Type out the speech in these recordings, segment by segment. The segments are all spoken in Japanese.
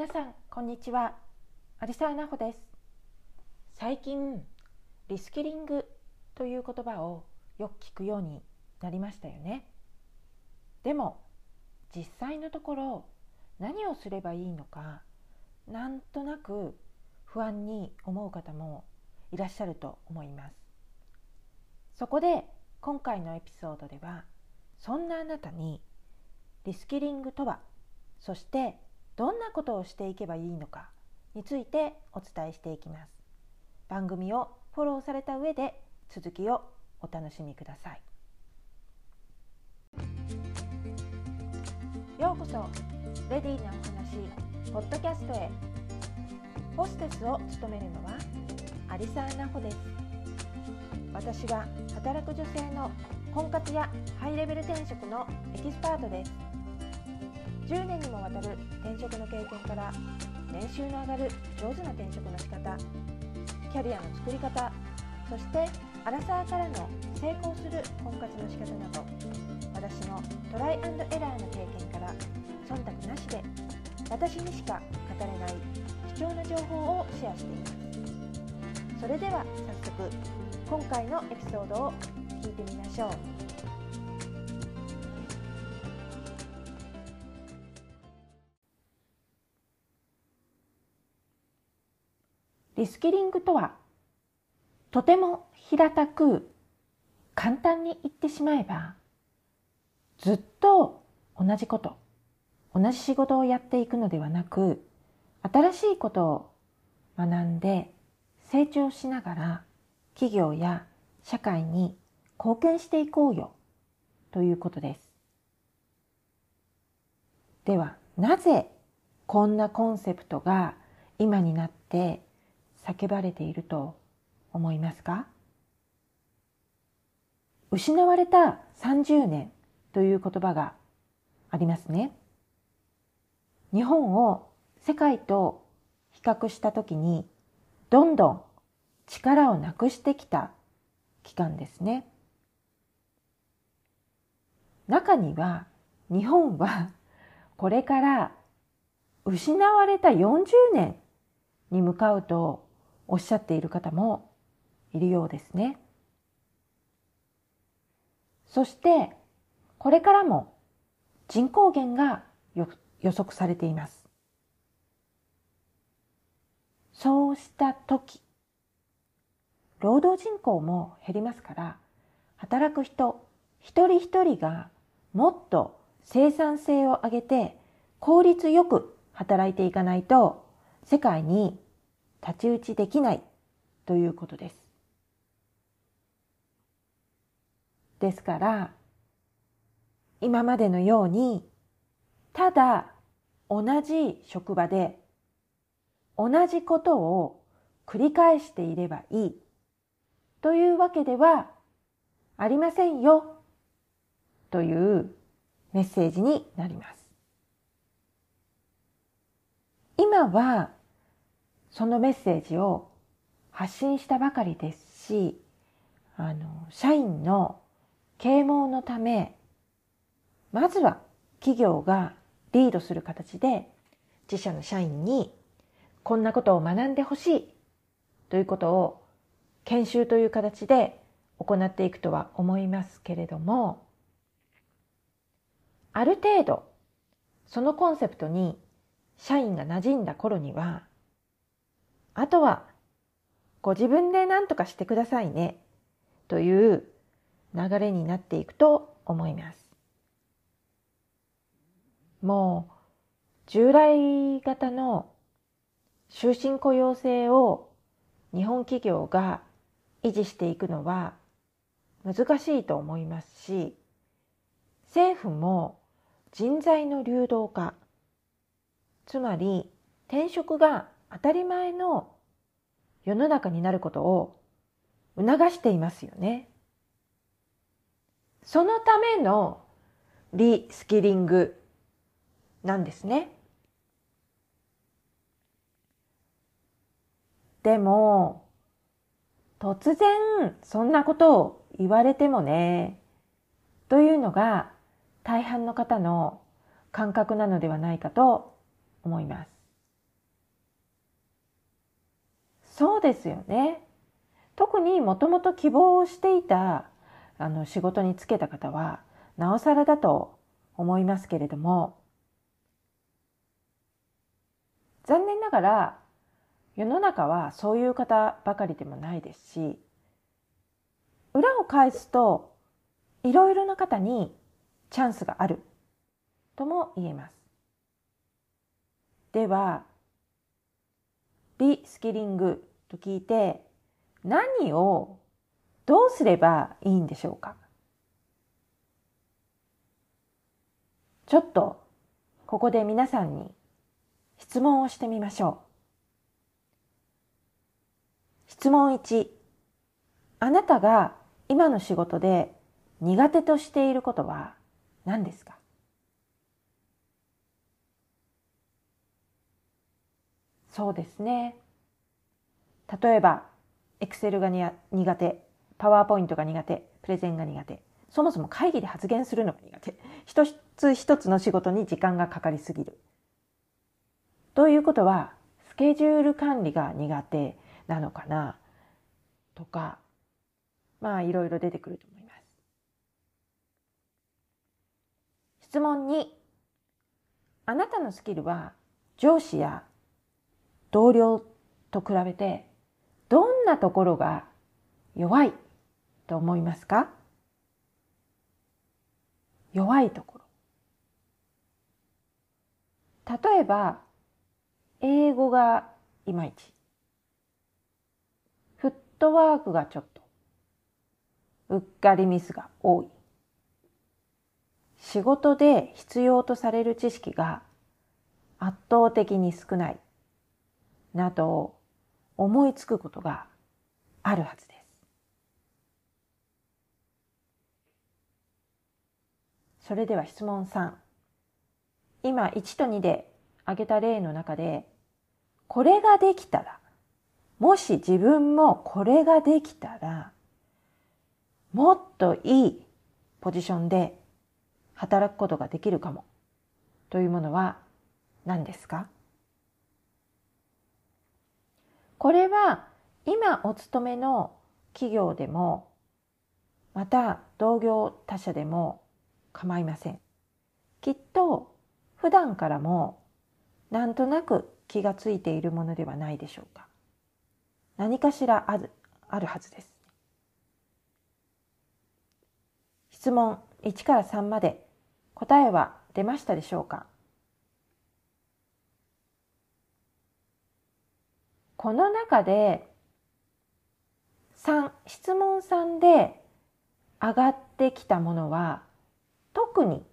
皆さんこんにちは。有沢奈穂です。最近リスキリングという言葉をよく聞くようになりましたよね。でも実際のところ何をすればいいのかなんとなく不安に思う方もいらっしゃると思います。そこで今回のエピソードではそんなあなたにリスキリングとはそしてどんなことをしていけばいいのかについてお伝えしていきます。番組をフォローされた上で続きをお楽しみください。ようこそレディーなお話ポッドキャストへ。ホステスを務めるのはアリサーナホです。私は働く女性の婚活やハイレベル転職のエキスパートです。10年にもわたる転職の経験から年収の上がる上手な転職の仕方キャリアの作り方そしてアラサーからの成功する婚活の仕方など私のトライエラーの経験から忖度なしで私にしか語れない貴重な情報をシェアしています。それでは早速今回のエピソードを聞いてみましょう。リスキリングとはとても平たく簡単に言ってしまえばずっと同じこと同じ仕事をやっていくのではなく新しいことを学んで成長しながら企業や社会に貢献していこうよということです。ではなぜこんなコンセプトが今になって叫ばれていると思いますか？失われた30年という言葉がありますね。日本を世界と比較したときにどんどん力をなくしてきた期間ですね。中には日本はこれから失われた40年に向かうとおっしゃっている方もいるようですね。そしてこれからも人口減が予測されています。そうした時、労働人口も減りますから、働く人一人一人がもっと生産性を上げて効率よく働いていかないと世界に太刀打ちできないということです。ですから、今までのように、ただ同じ職場で同じことを繰り返していればいいというわけではありませんよというメッセージになります。今はそのメッセージを発信したばかりですし、あの、社員の啓蒙のため、まずは企業がリードする形で自社の社員にこんなことを学んでほしいということを研修という形で行っていくとは思いますけれども、ある程度そのコンセプトに社員が馴染んだ頃にはあとはご自分で何とかしてくださいねという流れになっていくと思います。もう従来型の終身雇用制を日本企業が維持していくのは難しいと思いますし政府も人材の流動化つまり転職が当たり前の世の中になることを促していますよね。そのためのリスキリングなんですね。でも、突然そんなことを言われてもね、というのが大半の方の感覚なのではないかと思います。ですよね。特にもともと希望をしていたあの仕事に就けた方はなおさらだと思いますけれども残念ながら世の中はそういう方ばかりでもないですし裏を返すといろいろな方にチャンスがあるとも言えます。ではリスキリングと聞いて何をどうすればいいんでしょうか？ちょっとここで皆さんに質問をしてみましょう。質問1。あなたが今の仕事で苦手としていることは何ですか？そうですね。例えば、エクセルが苦手、パワーポイントが苦手、プレゼンが苦手、そもそも会議で発言するのが苦手、一つ一つの仕事に時間がかかりすぎる。ということは、スケジュール管理が苦手なのかな？とか、まあいろいろ出てくると思います。質問2。あなたのスキルは上司や同僚と比べてどんなところが弱いと思いますか？弱いところ。例えば、英語がいまいち。フットワークがちょっと。うっかりミスが多い。仕事で必要とされる知識が圧倒的に少ない。など思いつくことがあるはずです。それでは質問3。今1と2で挙げた例の中で、これができたら、もし自分もこれができたら、もっといいポジションで働くことができるかもというものは何ですか？これは今お勤めの企業でもまた同業他社でも構いません。きっと普段からもなんとなく気がついているものではないでしょうか。何かしらあるあるはずです。質問1から3まで答えは出ましたでしょうか？この中で3質問3で上がってきたものは特に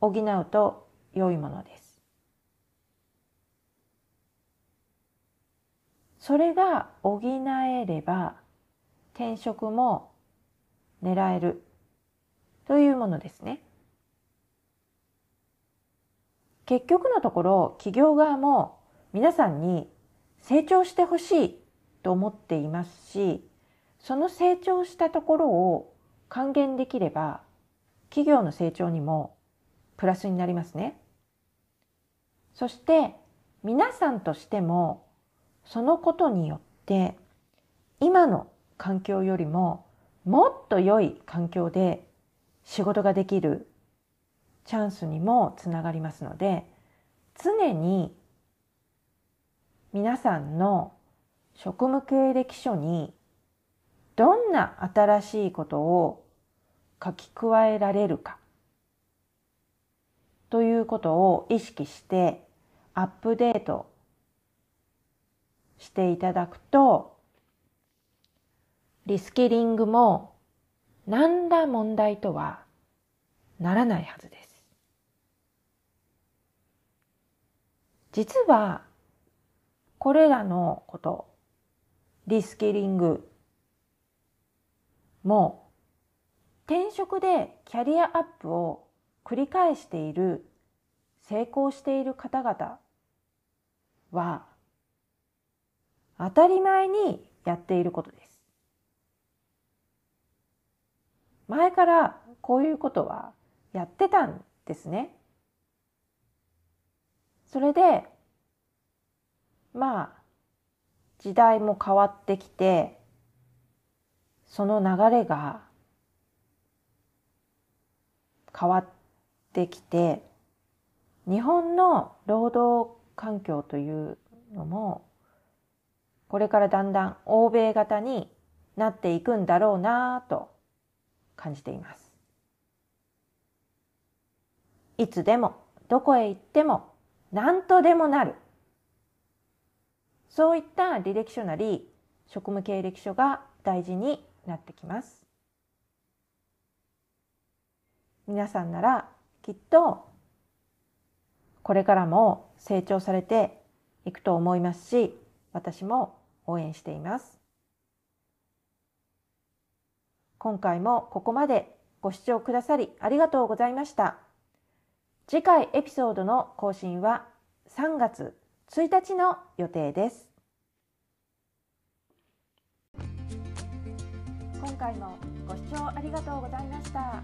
補うと良いものです。それが補えれば転職も狙えるというものですね。結局のところ企業側も皆さんに成長してほしいと思っていますし、その成長したところを還元できれば、企業の成長にもプラスになりますね。そして皆さんとしてもそのことによって今の環境よりももっと良い環境で仕事ができるチャンスにもつながりますので常に皆さんの職務経歴書にどんな新しいことを書き加えられるかということを意識してアップデートしていただくとリスキリングも何ら問題とはならないはずです。実はこれらのこと、リスキリングも転職でキャリアアップを繰り返している成功している方々は当たり前にやっていることです。前からこういうことはやってたんですね。それでまあ、時代も変わってきてその流れが変わってきて日本の労働環境というのもこれからだんだん欧米型になっていくんだろうなと感じています。いつでもどこへ行っても何とでもなる。そういった履歴書なり職務経歴書が大事になってきます。皆さんならきっとこれからも成長されていくと思いますし私も応援しています今回もここまでご視聴くださりありがとうございました次回エピソードの更新は3月1日の予定です。今回もご視聴ありがとうございました。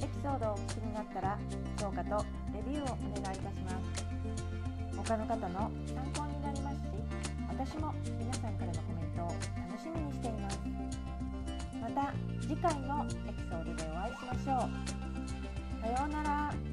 エピソードをお聞きになったら評価とレビューをお願いいたします。他の方の参考になりますし私も皆さんからのコメントを楽しみにしています。また次回のエピソードでお会いしましょう。さようなら。